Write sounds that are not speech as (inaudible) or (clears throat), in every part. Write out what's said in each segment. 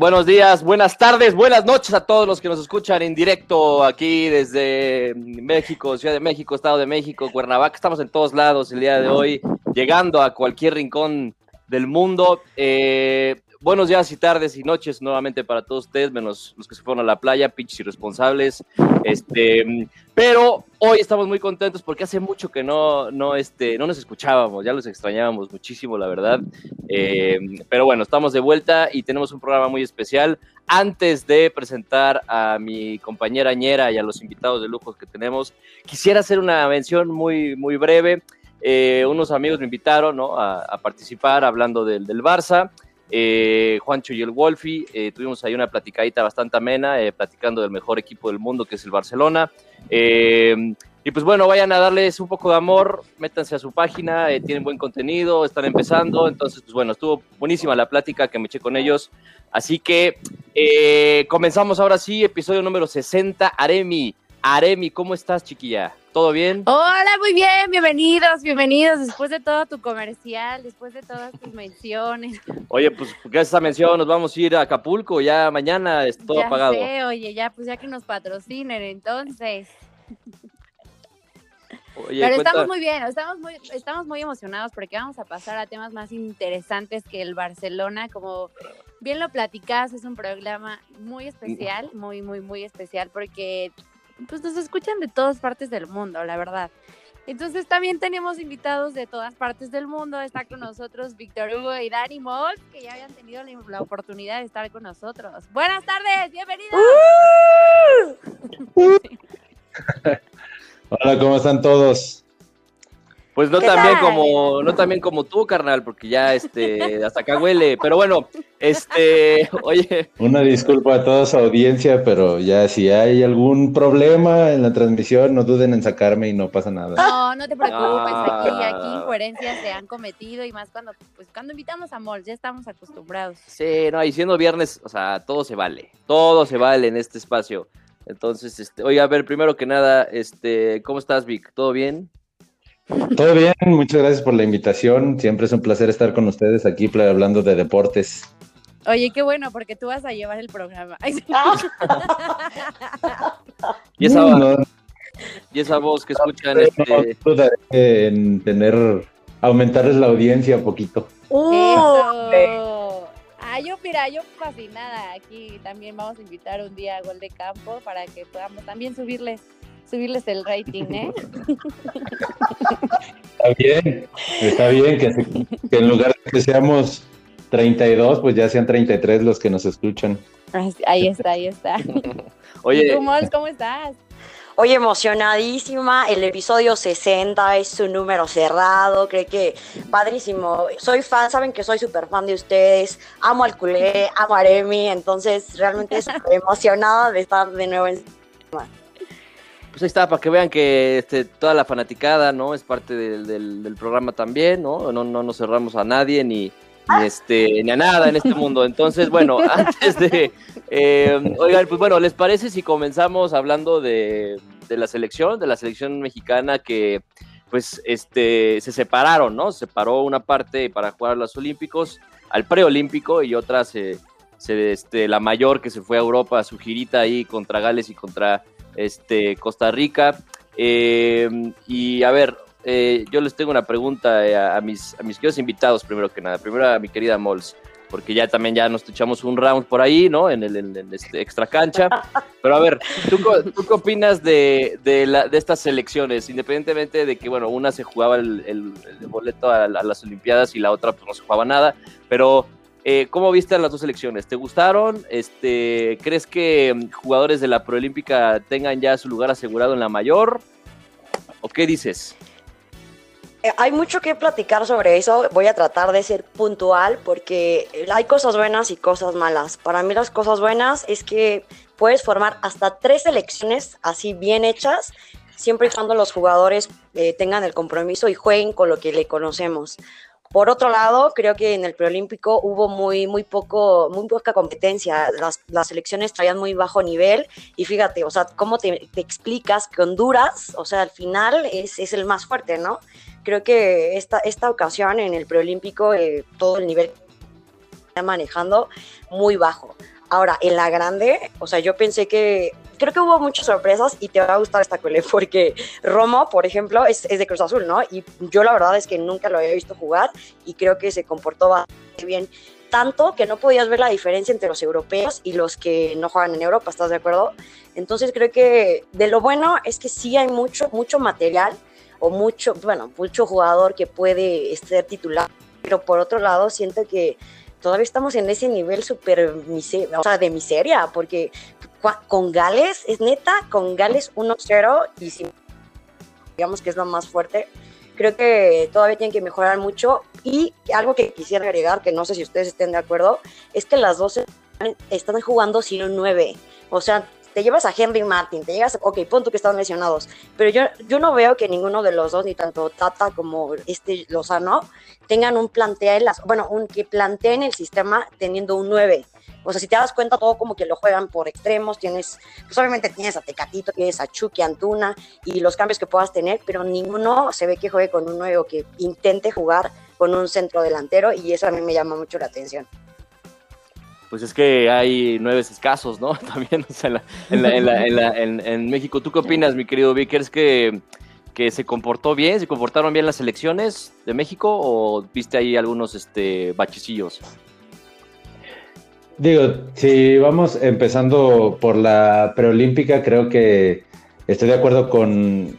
buenos días, buenas tardes, buenas noches a todos los que nos escuchan en directo aquí desde México, Ciudad de México, Estado de México, Cuernavaca. Estamos en todos lados el día de hoy, llegando a cualquier rincón del mundo. Eh, buenos días y tardes y noches nuevamente para todos ustedes, menos los que se fueron a la playa, pinches irresponsables. Este, pero hoy estamos muy contentos porque hace mucho que no, no, este, no nos escuchábamos, ya los extrañábamos muchísimo, la verdad. Eh, pero bueno, estamos de vuelta y tenemos un programa muy especial. Antes de presentar a mi compañera Ñera y a los invitados de lujo que tenemos, quisiera hacer una mención muy, muy breve. Eh, unos amigos me invitaron ¿no? a, participar hablando del, del Barça eh, Juancho y el Wolfi. Eh, tuvimos ahí una platicadita bastante amena, eh, platicando del mejor equipo del mundo que es el Barcelona. Y pues bueno, vayan a darles un poco de amor, métanse a su página, tienen buen contenido, están empezando. Entonces, pues bueno, estuvo buenísima la plática que me eché con ellos. Así que comenzamos ahora sí, episodio número 60. Aremi, Aremi, ¿cómo estás, chiquilla? ¿Todo bien? Hola, muy bien, bienvenidos, bienvenidos. Después de todo tu comercial, después de todas tus menciones. Oye, pues gracias a mención nos vamos a ir a Acapulco, ya mañana es todo ya apagado. Sé, oye, ya pues ya que nos patrocinen, entonces. Oye, Pero estamos muy bien, estamos muy, estamos muy emocionados porque vamos a pasar a temas más interesantes que el Barcelona, como bien lo platicas, es un programa muy especial, muy, muy, muy especial porque pues nos escuchan de todas partes del mundo, la verdad. Entonces también tenemos invitados de todas partes del mundo. Está con nosotros Víctor Hugo y Dani Moll, que ya habían tenido la, oportunidad de estar con nosotros. Buenas tardes, bienvenidos. (laughs) Hola, ¿cómo están todos? Pues no tan bien como, no tan como tú, carnal, porque ya este, hasta acá huele. Pero bueno, este, (laughs) oye. Una disculpa a toda su audiencia, pero ya si hay algún problema en la transmisión, no duden en sacarme y no pasa nada. No, no te preocupes, aquí, aquí incoherencias se han cometido y más cuando, pues cuando invitamos a Mol, ya estamos acostumbrados. Sí, no, y siendo viernes, o sea, todo se vale, todo se vale en este espacio. Entonces, este, oye, a ver, primero que nada, este, ¿cómo estás, Vic? ¿Todo bien? Todo bien, muchas gracias por la invitación. Siempre es un placer estar con ustedes aquí hablando de deportes. Oye, qué bueno, porque tú vas a llevar el programa. (laughs) y, esa, voz, y esa voz que escuchan. No, este... en tener, aumentarles la audiencia un poquito. Eso. Ah, yo, mira, yo fascinada. Aquí también vamos a invitar un día a Gol de Campo para que podamos también subirles subirles el rating, ¿eh? Está bien, está bien que, en lugar de que seamos 32, pues ya sean 33 los que nos escuchan. Ahí está, ahí está. (laughs) Oye, ¿cómo estás? Oye, emocionadísima, el episodio 60 es un número cerrado, creo que padrísimo. Soy fan, saben que soy súper fan de ustedes, amo al culé, amo a Remy, entonces realmente estoy (laughs) emocionada de estar de nuevo en pues ahí está, para que vean que este, toda la fanaticada, ¿no? Es parte del, programa también, ¿no? ¿no? No nos cerramos a nadie ni, este, ni a nada en este mundo. Entonces, bueno, (laughs) antes de... Eh, oigan, pues bueno, ¿les parece si comenzamos hablando de, la selección, de la selección mexicana que pues este, se separaron, ¿no? Se separó una parte para jugar a los Olímpicos, al preolímpico y otra se, se, este, la mayor que se fue a Europa su girita ahí contra Gales y contra este, Costa Rica. Eh, y a ver, eh, yo les tengo una pregunta eh, a, mis, a mis queridos invitados, primero que nada. Primero a mi querida Mols, porque ya también ya nos echamos un round por ahí, ¿no? En el este extra cancha. Pero a ver, ¿tú, qué opinas de, de, estas selecciones? Independientemente de que, bueno, una se jugaba el, boleto a, a, las Olimpiadas y la otra pues no se jugaba nada, pero eh, ¿Cómo viste las dos selecciones? ¿Te gustaron? Este, ¿Crees que mm, jugadores de la Proolímpica tengan ya su lugar asegurado en la mayor? ¿O qué dices? Eh, hay mucho que platicar sobre eso. Voy a tratar de ser puntual porque hay cosas buenas y cosas malas. Para mí las cosas buenas es que puedes formar hasta tres selecciones así bien hechas, siempre y cuando los jugadores eh, tengan el compromiso y jueguen con lo que le conocemos. Por otro lado, creo que en el preolímpico hubo muy, muy, poco, muy poca competencia. Las, las selecciones traían muy bajo nivel. Y fíjate, o sea, ¿cómo te, explicas que Honduras, o sea, al final es, es, el más fuerte, ¿no? Creo que esta, esta ocasión en el preolímpico, eh, todo el nivel manejando muy bajo. Ahora, en la grande, o sea, yo pensé que, creo que hubo muchas sorpresas y te va a gustar esta cole, (laughs) porque Romo, por ejemplo, es, es, de Cruz Azul, ¿no? Y yo la verdad es que nunca lo había visto jugar y creo que se comportó bastante bien, tanto que no podías ver la diferencia entre los europeos y los que no juegan en Europa, ¿estás de acuerdo? Entonces creo que de lo bueno es que sí hay mucho, mucho material o mucho, bueno, mucho jugador que puede ser titular, pero por otro lado siento que todavía estamos en ese nivel súper o sea, de miseria, porque con Gales, es neta, con Gales 1-0 y si digamos que es lo más fuerte, creo que todavía tienen que mejorar mucho. Y algo que quisiera agregar, que no sé si ustedes estén de acuerdo, es que las dos están jugando sin un 9, o sea, te llevas a Henry Martin, te llegas, ok, punto que están lesionados, pero yo, yo no veo que ninguno de los dos, ni tanto Tata como este Lozano, tengan un plantel, bueno, un, que planteen el sistema teniendo un 9. O sea, si te das cuenta, todo como que lo juegan por extremos, tienes, pues obviamente tienes a Tecatito, tienes a Chucky, Antuna y los cambios que puedas tener, pero ninguno se ve que juegue con un 9 o que intente jugar con un centro delantero y eso a mí me llama mucho la atención pues es que hay nueve escasos, ¿no? (laughs) También, o sea, en, la, en, la, en, en, México. ¿Tú qué opinas, mi querido Vickers? ¿Que, que se comportó bien? ¿Se comportaron bien las elecciones de México o viste ahí algunos este, bachecillos? Digo, si vamos empezando por la preolímpica, creo que estoy de acuerdo con,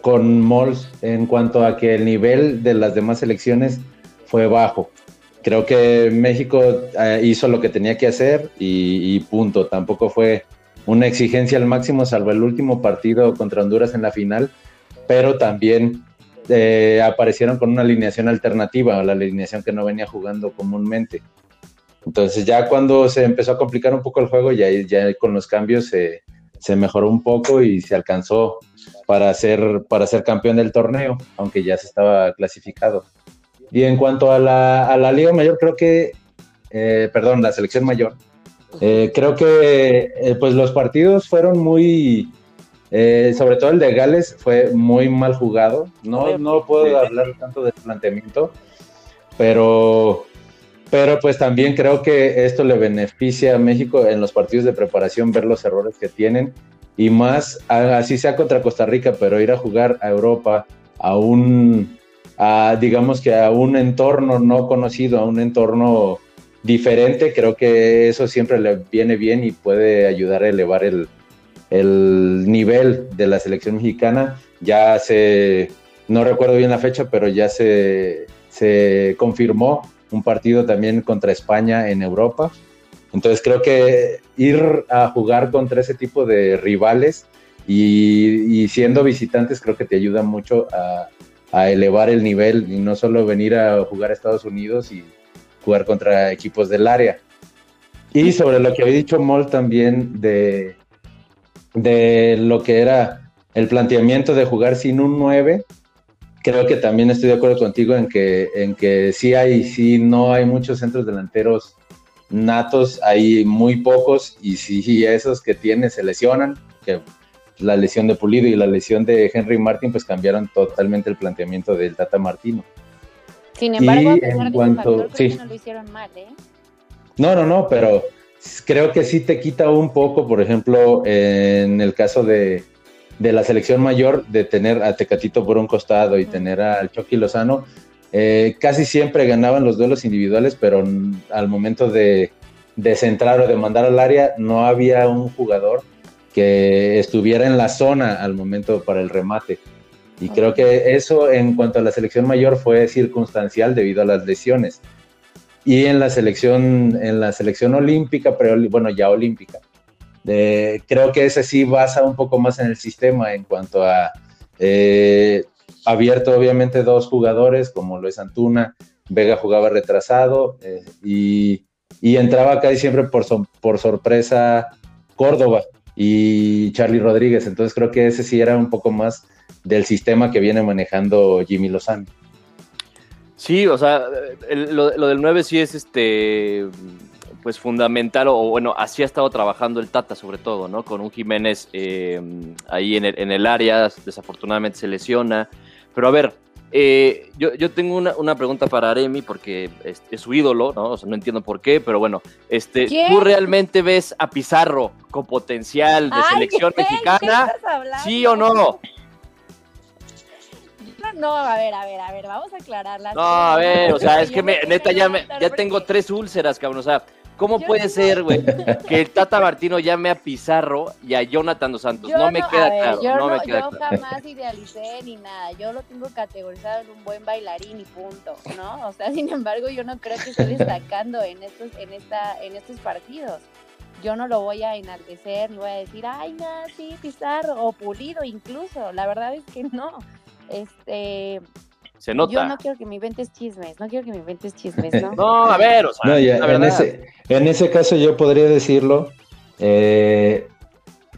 con Mols en cuanto a que el nivel de las demás elecciones fue bajo creo que México eh, hizo lo que tenía que hacer y, punto. Tampoco fue una exigencia al máximo, salvo el último partido contra Honduras en la final, pero también eh, aparecieron con una alineación alternativa, la alineación que no venía jugando comúnmente. Entonces ya cuando se empezó a complicar un poco el juego, ya, con los cambios se, se mejoró un poco y se alcanzó para ser, para ser campeón del torneo, aunque ya se estaba clasificado. Y en cuanto a la, a la Liga Mayor, creo que, eh, perdón, la selección mayor, eh, creo que eh, pues los partidos fueron muy, sobre todo el de Gales fue muy mal jugado. No, no puedo hablar tanto del planteamiento, pero, pero pues también creo que esto le beneficia a México en los partidos de preparación ver los errores que tienen y más, así sea contra Costa Rica, pero ir a jugar a Europa a un digamos que a un entorno no conocido, a un entorno diferente, creo que eso siempre le viene bien y puede ayudar a elevar el, nivel de la selección mexicana. Ya se, no recuerdo bien la fecha, pero ya se, se confirmó un partido también contra España en Europa. Entonces creo que ir a jugar contra ese tipo de rivales y, y siendo visitantes creo que te ayuda mucho a, a elevar el nivel y no solo venir a jugar a Estados Unidos y jugar contra equipos del área. Y sobre lo que había dicho Moll también de, de lo que era el planteamiento de jugar sin un 9, creo que también estoy de acuerdo contigo en que, en que sí hay, sí no hay muchos centros delanteros natos, hay muy pocos y si esos que tiene se lesionan, la lesión de Pulido y la lesión de Henry Martin, pues cambiaron totalmente el planteamiento del Tata Martino. Sin embargo, a pesar en cuanto, sí. no lo hicieron mal, ¿eh? No, no, no, pero creo que sí te quita un poco, por ejemplo, en el caso de, la selección mayor, de tener a Tecatito por un costado y tener al Chucky Lozano, eh, casi siempre ganaban los duelos individuales, pero al momento de, de centrar o de mandar al área, no había un jugador que estuviera en la zona al momento para el remate. Y creo que eso en cuanto a la selección mayor fue circunstancial debido a las lesiones. Y en la selección, en la selección olímpica, pero bueno, ya olímpica, creo que ese sí basa un poco más en el sistema en cuanto a eh, abierto obviamente dos jugadores, como lo es Antuna, Vega jugaba retrasado eh, y, y, entraba casi siempre por, por sorpresa Córdoba, y Charlie Rodríguez. Entonces creo que ese sí era un poco más del sistema que viene manejando Jimmy Lozano. Sí, o sea, lo, del 9 sí es este pues fundamental, o bueno, así ha estado trabajando el Tata sobre todo, ¿no? Con un Jiménez eh, ahí en el, en el área, desafortunadamente se lesiona. Pero a ver, eh, yo, yo, tengo una, una, pregunta para Aremi porque es, es, su ídolo, ¿no? O sea, no entiendo por qué, pero bueno, este, ¿tú realmente ves a Pizarro con potencial de Ay, selección (laughs) ¿qué? mexicana? ¿Qué ¿Sí o no? No, a ver, a ver, a ver, vamos a aclararla. No, a ver, o sea, es que me, neta ya, me, ya tengo tres úlceras, cabrón, o sea, ¿Cómo Yo puede no- ser, güey, (laughs) que el Tata Martino llame a Pizarro y a Jonathan Dos Santos? Yo no me queda ver, claro, Yo, no, no, me queda yo claro. jamás idealicé ni nada. Yo lo tengo categorizado en un buen bailarín y punto, ¿no? O sea, (laughs) sin embargo, yo no creo que esté (laughs) destacando en estos, en esta, en estos partidos. Yo no lo voy a enaltecer ni voy a decir, ay, no, sí, Pizarro o Pulido incluso. La verdad es que no. Este, Se nota. yo no quiero que me inventes chismes, no quiero que me inventes chismes, ¿no? (laughs) No, a ver, o sea, No, ya, la en, ese, en ese caso yo podría decirlo eh,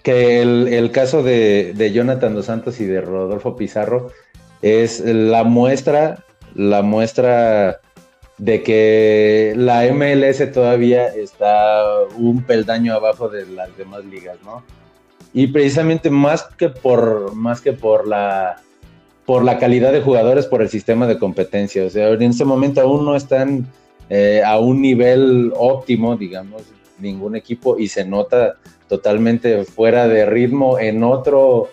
que el, el caso de, de Jonathan Dos Santos y de Rodolfo Pizarro es la muestra, la muestra de que la MLS todavía está un peldaño abajo de las demás ligas, ¿no? Y precisamente más que por, más que por la por la calidad de jugadores, por el sistema de competencia. O sea, en este momento aún no están eh, a un nivel óptimo, digamos, ningún equipo, y se nota totalmente fuera de ritmo en otro,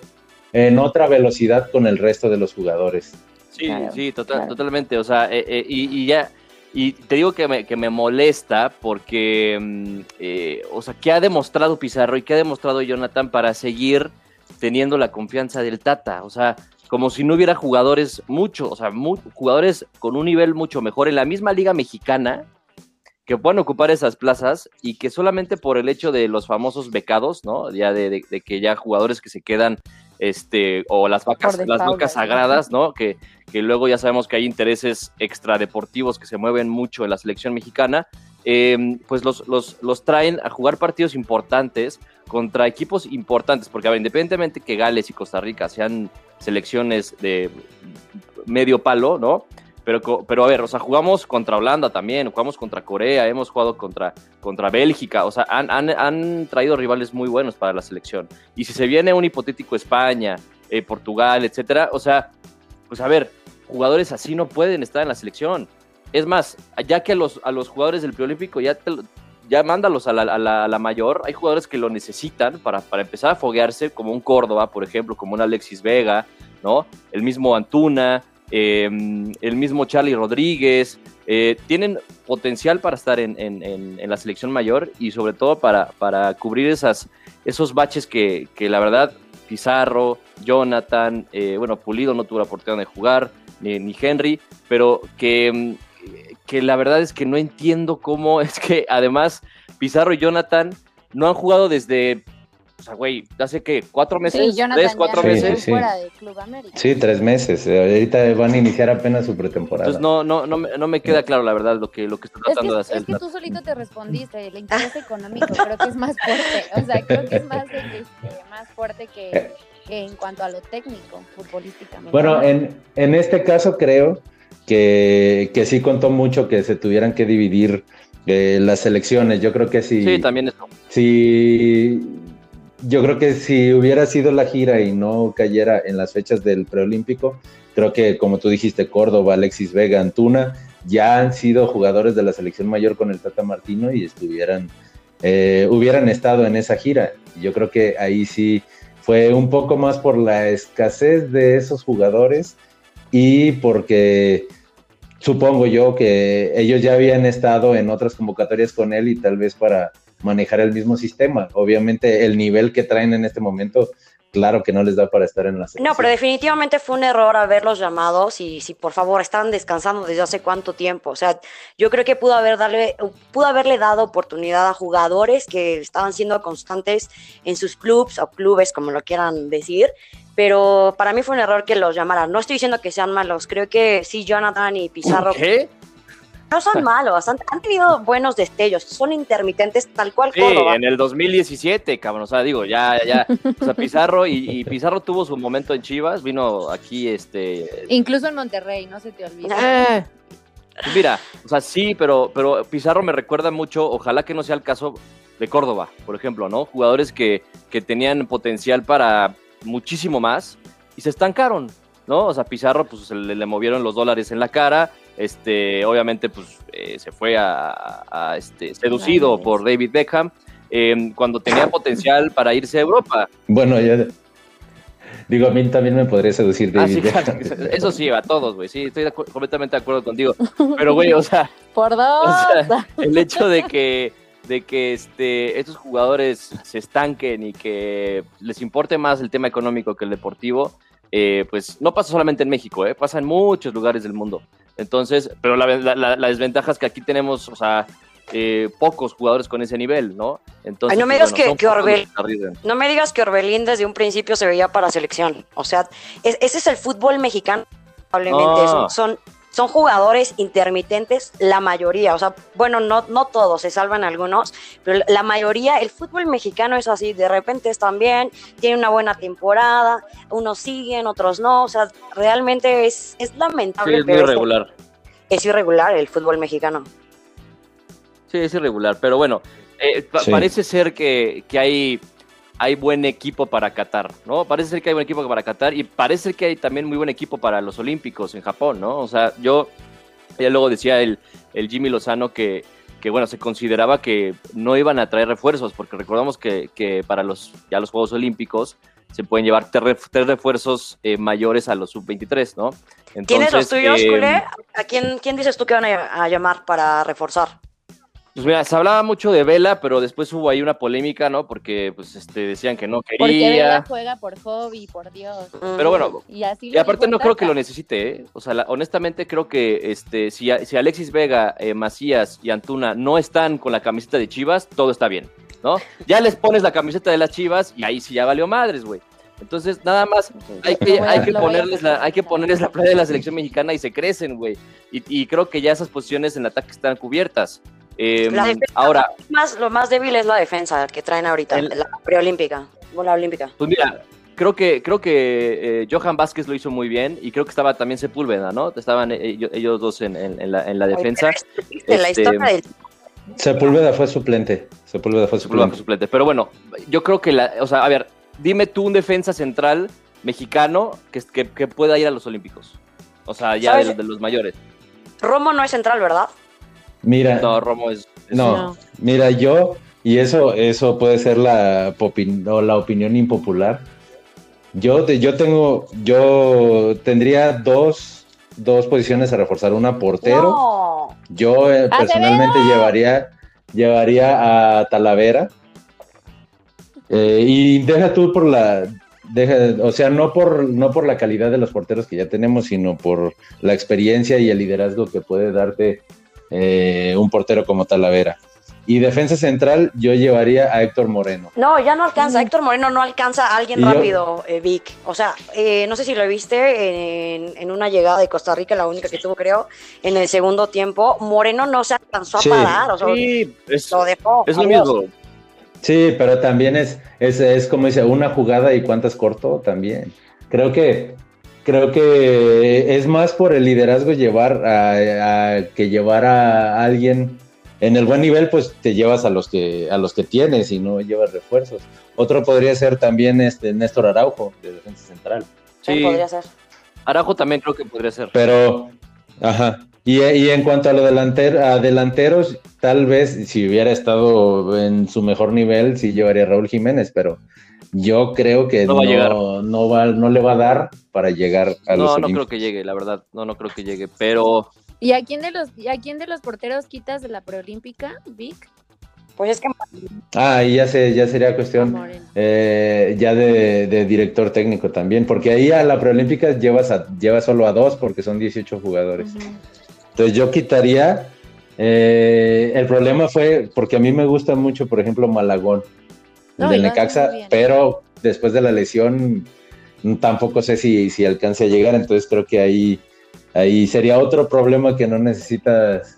en otra velocidad con el resto de los jugadores. Sí, Claro, sí, total- claro. totalmente. O sea, eh, eh, y, y ya, y te digo que me, que me molesta porque, mm, eh, o sea, ¿qué ha demostrado Pizarro y qué ha demostrado Jonathan para seguir teniendo la confianza del Tata? O sea, como si no hubiera jugadores mucho, o sea, jugadores con un nivel mucho mejor en la misma liga mexicana que puedan ocupar esas plazas y que solamente por el hecho de los famosos becados, ¿no? Ya de, de- de que ya jugadores que se quedan, este, o las vacas, las vacas sagradas, ¿no? Que, que luego ya sabemos que hay intereses extradeportivos que se mueven mucho en la selección mexicana, eh, pues los, los, los traen a jugar partidos importantes contra equipos importantes, porque a ver, independientemente que Gales y Costa Rica sean selecciones de medio palo, ¿no? Pero, pero a ver, o sea, jugamos contra Holanda también, jugamos contra Corea, hemos jugado contra, contra Bélgica, o sea, han, han, han traído rivales muy buenos para la selección. Y si se viene un hipotético España, eh, Portugal, etcétera, o sea, pues a ver, jugadores así no pueden estar en la selección. Es más, ya que a los, a los jugadores del preolímpico ya, te ya mándalos a la, a la- a la mayor, hay jugadores que lo necesitan para, para empezar a foguearse, como un Córdoba, por ejemplo, como un Alexis Vega, ¿no? El mismo Antuna, eh, el mismo Charlie Rodríguez, eh, tienen potencial para estar en, en- en- en la selección mayor y sobre todo para, para cubrir esas, esos baches que, que la verdad Pizarro, Jonathan, eh, bueno, Pulido no tuvo la oportunidad de jugar, ni, ni Henry, pero que, mm, que la verdad es que no entiendo cómo (laughs) es que además Pizarro y Jonathan no han jugado desde, o sea, güey, hace que cuatro meses, Sí, tres, cuatro meses. sí, sí. fuera de Club América. Sí, tres meses. eh, Ahorita van a iniciar apenas su pretemporada. Entonces no, no, no, me, no me queda claro la verdad lo que, lo que está Es que, tratando de hacer. es que tú solito te respondiste, el interés económico creo que es más fuerte, o sea, creo que es más, este, más fuerte que, que en cuanto a lo técnico, futbolísticamente. Bueno, en, en este caso creo que, que sí contó mucho que se tuvieran que dividir eh, las selecciones. Yo creo que sí. Sí, también eso. si yo creo que si hubiera sido la gira y no cayera en las fechas del preolímpico, creo que como tú dijiste, Córdoba, Alexis Vega, Antuna, ya han sido jugadores de la selección mayor con el Tata Martino y estuvieran, eh, hubieran estado en esa gira. Yo creo que ahí sí fue un poco más por la escasez de esos jugadores y porque supongo yo que ellos ya habían estado en otras convocatorias con él y tal vez para manejar el mismo sistema. Obviamente el nivel que traen en este momento, claro que no les da para estar en la No, selección. pero definitivamente fue un error haberlos llamados y si por favor estaban descansando desde hace cuánto tiempo. O sea, yo creo que pudo, haber darle, pudo haberle dado oportunidad a jugadores que estaban siendo constantes en sus clubs o clubes, como lo quieran decir. Pero para mí fue un error que los llamaran. No estoy diciendo que sean malos. Creo que sí, Jonathan y Pizarro ¿Qué? no son (laughs) malos. Han, han tenido buenos destellos. Son intermitentes tal cual Sí, Córdoba. en el 2017, cabrón. O sea, digo, ya, ya. O sea, Pizarro y, y Pizarro tuvo su momento en Chivas. Vino aquí, este. Incluso en Monterrey, no se te olvide. Eh, pues Mira, o sea, sí, pero, pero Pizarro me recuerda mucho, ojalá que no sea el caso de Córdoba, por ejemplo, ¿no? Jugadores que, que tenían potencial para muchísimo más y se estancaron. ¿no? O sea, Pizarro, pues le, le movieron los dólares en la cara, este, obviamente, pues eh, se fue a, a, este, seducido por David Beckham, eh, cuando tenía potencial para irse a Europa. Bueno, ya. Digo, a mí también me podría seducir Ah, David. sí, Beckham. claro, (laughs) eso sí, a todos, güey, sí, estoy de acu- completamente de acuerdo contigo. (laughs) Pero, güey, o sea, Por dos. O sea, el hecho de que de que este, estos jugadores se estanquen y que les importe más el tema económico que el deportivo, eh, pues no pasa solamente en México, eh, pasa en muchos lugares del mundo. Entonces, pero la, la- desventaja es que aquí tenemos, o sea, eh, pocos jugadores con ese nivel, ¿no? Entonces, Ay, no me pues, digas que- Orbel-. No me digas que Orbelín desde un principio se veía para selección. O sea, es- ese es el fútbol mexicano. Probablemente No. son, son, son jugadores intermitentes, la mayoría. O sea, bueno, no, no todos, se salvan algunos, pero la mayoría, el fútbol mexicano es así. De repente están bien, tienen una buena temporada, unos siguen, otros no. O sea, realmente es, es Sí, lamentable. es muy es- irregular. es irregular el fútbol mexicano. Sí, es irregular, pero bueno, eh, pa- Sí. parece ser que, que hay, hay buen equipo para Qatar, ¿no? Parece ser que hay buen equipo para Qatar y parece ser que hay también muy buen equipo para los Olímpicos en Japón, ¿no? O sea, yo, ya luego decía el, el Jimmy Lozano que, que, bueno, se consideraba que no iban a traer refuerzos, porque recordamos que, que para los, ya los Juegos Olímpicos se pueden llevar tres, ref- tres refuerzos eh, mayores a los sub-23, ¿no? ¿Tienes los Entonces, tuyos, eh, culé? ¿A quién, quién dices tú que van a, a llamar para reforzar? Pues mira, se hablaba mucho de Vela, pero después hubo ahí una polémica, ¿no? Porque pues este decían que no Porque Vela quería. juega por hobby, por Dios. Pero bueno, Y así y le aparte no creo que lo necesite, ¿eh? O sea, la- honestamente creo que este si, si Alexis Vega, eh, Macías y Antuna no están con la camiseta de Chivas, todo está bien, ¿no? Ya les pones la camiseta de las Chivas y ahí sí ya valió madres, güey. Entonces, nada más hay que, hay que ponerles la, hay que ponerles la playa de la selección mexicana y se crecen, güey. Y, y creo que ya esas posiciones en el ataque están cubiertas. Eh, La defensa- ahora, más, lo más débil es la defensa que traen ahorita, El- la preolímpica, o la olímpica. Pues mira, creo que, creo que eh, Johan Vázquez lo hizo muy bien y creo que estaba también Sepúlveda, ¿no? Estaban eh, ellos, ellos dos en, en- en la, en la defensa. Ay, pero es triste, la Este- historia del Sepúlveda fue suplente. Sepúlveda fue Sepúlveda suplente. fue suplente. Pero bueno, yo creo que la, o sea, a ver, dime tú un defensa central mexicano que, que, que pueda ir a los Olímpicos. O sea, ya de, de los mayores. Romo no es central, ¿verdad? Mira, No, Romo es. es- No, No. mira, yo, y eso, eso puede ser la, popi- o la opinión impopular. Yo, yo tengo, yo tendría dos, dos posiciones a reforzar. Una portero. No. Yo eh, personalmente llevaría, llevaría a Talavera. Eh, y deja tú por la, deja, o sea, no por, no por la calidad de los porteros que ya tenemos, sino por la experiencia y el liderazgo que puede darte eh, un portero como Talavera. Y defensa central, yo llevaría a Héctor Moreno. No, ya no alcanza. Mm. Héctor Moreno no alcanza a alguien yo- rápido, eh, Vic. O sea, eh, no sé si lo viste en, en una llegada de Costa Rica, la única que tuvo, creo, en el segundo tiempo. Moreno no se alcanzó Sí. a parar. O sea, Sí, es, lo dejó. es lo mismo. Sí, pero también es, es, es como dice, una jugada y cuántas cortó también. Creo que, creo que es más por el liderazgo llevar a, a que llevar a alguien en el buen nivel, pues te llevas a los que, a los que tienes y no llevas refuerzos. Otro podría ser también este Néstor Araujo, de defensa central. Sí, podría ser. Arajo también creo que podría ser. Pero, ajá. Y, y en cuanto a los delanter, a delanteros, tal vez si hubiera estado en su mejor nivel, sí llevaría a Raúl Jiménez, pero yo creo que No no, va a llegar. no, va, no le va a dar para llegar a los No, no creo que llegue, la verdad. No, no creo que llegue. Pero ¿Y a quién de los, y a quién de los porteros quitas de la preolímpica, Vic? Pues es que Ah, y ya, se, ya sería cuestión eh, ya de, de director técnico también, porque ahí a la preolímpica llevas, a, llevas solo a dos porque son 18 jugadores. Entonces yo quitaría. eh, el problema fue porque a mí me gusta mucho, por ejemplo, Malagón, No, del Necaxa, pero después de la lesión mm, tampoco sé si, si alcance a llegar, entonces creo que ahí, ahí sería otro problema que no necesitas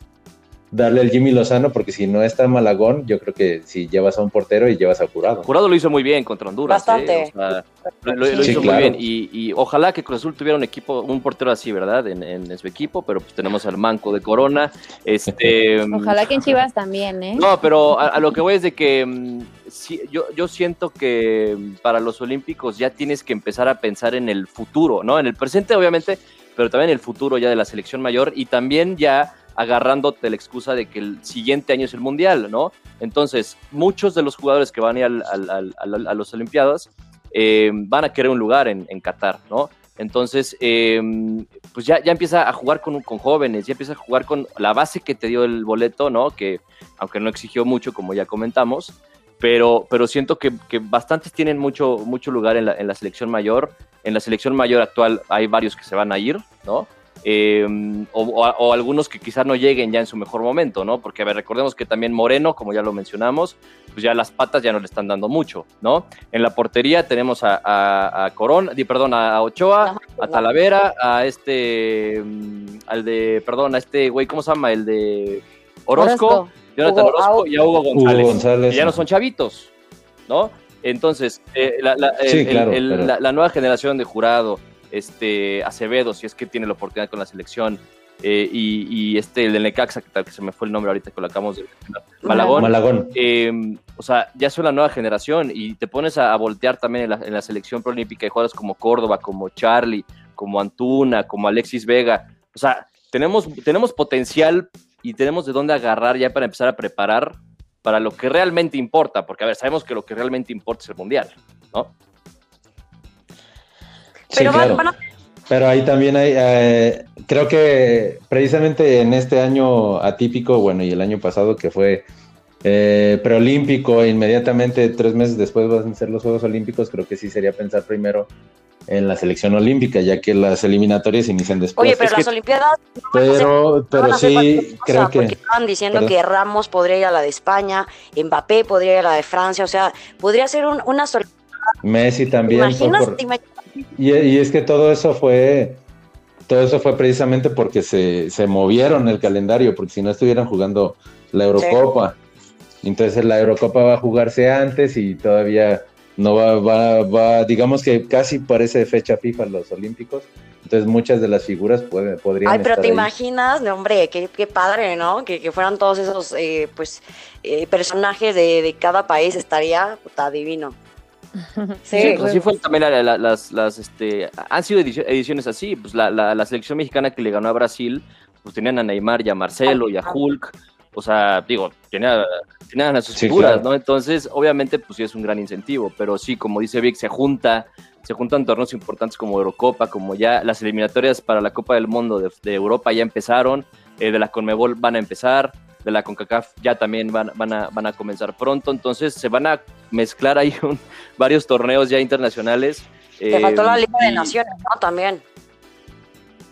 darle el Jimmy Lozano, porque si no está Malagón, yo creo que si llevas a un portero y llevas a Jurado. Jurado lo hizo muy bien contra Honduras. Bastante. ¿eh? O sea, lo, lo hizo Sí, muy claro. bien. Y, y ojalá que Cruz Azul tuviera un equipo, un portero así, ¿verdad? En, en su equipo, pero pues tenemos al Manco de Corona. Este, Ojalá que en Chivas también, ¿eh? No, pero a, a lo que voy es de que mm, yo, yo siento que mm, para los Olímpicos ya tienes que empezar a pensar en el futuro, ¿no? En el presente, obviamente, pero también en el futuro ya de la selección mayor y también ya agarrándote la excusa de que el siguiente año es el Mundial, ¿no? Entonces, muchos de los jugadores que van a ir al- a los Olimpiadas eh, van a querer un lugar en, en Qatar, ¿no? Entonces, eh, pues ya, ya empieza a jugar con, con jóvenes, ya empieza a jugar con la base que te dio el boleto, ¿no? Que aunque no exigió mucho, como ya comentamos, pero, pero siento que, que bastantes tienen mucho, mucho lugar en la, en la selección mayor. En la selección mayor actual hay varios que se van a ir, ¿no? Eh, o, o- o algunos que quizás no lleguen ya en su mejor momento, ¿no? Porque, a ver, recordemos que también Moreno, como ya lo mencionamos, pues ya las patas ya no le están dando mucho, ¿no? En la portería tenemos a, a, a Corona, di- perdón, a Ochoa, a Talavera, a este, mm, al de, perdón, a este güey, ¿cómo se llama? El de Orozco, Orozco. Jonathan Hugo- Orozco y a Hugo González. Hugo González. que ya no son chavitos, ¿no? Entonces, eh, la, la- el- Sí, el- claro, el- pero- la- la nueva generación de jurado, este, Acevedo, si es que tiene la oportunidad con la selección, eh, y, y este, el de Necaxa, que tal que se me fue el nombre ahorita que lo acabamos de Malagón, Malagón. eh, o sea, ya son la nueva generación y te pones a, a voltear también en la, en la selección proolímpica de jugadores como Córdoba, como Charlie, como Antuna, como Alexis Vega. O sea, tenemos, tenemos potencial y tenemos de dónde agarrar ya para empezar a preparar para lo que realmente importa, porque a ver, sabemos que lo que realmente importa es el Mundial, ¿no? Sí, Pero claro. a- Pero ahí también hay, eh, creo que precisamente en este año atípico, bueno, y el año pasado que fue eh, preolímpico, inmediatamente tres meses después van a ser los Juegos Olímpicos, creo que sí sería pensar primero en la selección olímpica, ya que las eliminatorias inician después. Oye, pero es que- las Olimpiadas pero, no pero sí, creo que... Estaban diciendo Perdón. que Ramos podría ir a la de España, Mbappé podría ir a la de Francia, o sea, podría ser un, una sol- Messi ¿Te también. fue imaginas? por- ¿Te imag- Y, y es que todo eso fue, todo eso fue precisamente porque se, se movieron el calendario, porque si no estuvieran jugando la Eurocopa. Entonces la Eurocopa va a jugarse antes y todavía no va, va, va, digamos que casi parece fecha FIFA los Olímpicos. Entonces muchas de las figuras pueden, podrían Ay, pero estar te ahí. imaginas, no, hombre, qué, qué padre, ¿no? Que, que fueran todos esos, eh, pues, eh, personajes de, de cada país, estaría puta divino. (laughs) Sí, Sí, pues así fue también la- la- las, las, este, han sido edici- ediciones así, pues la, la, la selección mexicana que le ganó a Brasil, pues tenían a Neymar y a Marcelo y a Hulk, o sea, digo, tenía- tenían a sus Sí, figuras, claro. ¿no? Entonces, obviamente, pues sí es un gran incentivo, pero sí, como dice Vic, se junta, se juntan torneos importantes como Eurocopa, como ya las eliminatorias para la Copa del Mundo de, de Europa ya empezaron, eh, de la Conmebol van a empezar, de la CONCACAF ya también van, van, a, van a comenzar pronto, entonces se van a mezclar ahí (laughs) un- varios torneos ya internacionales. te eh, faltó la Liga de Naciones, ¿no? También.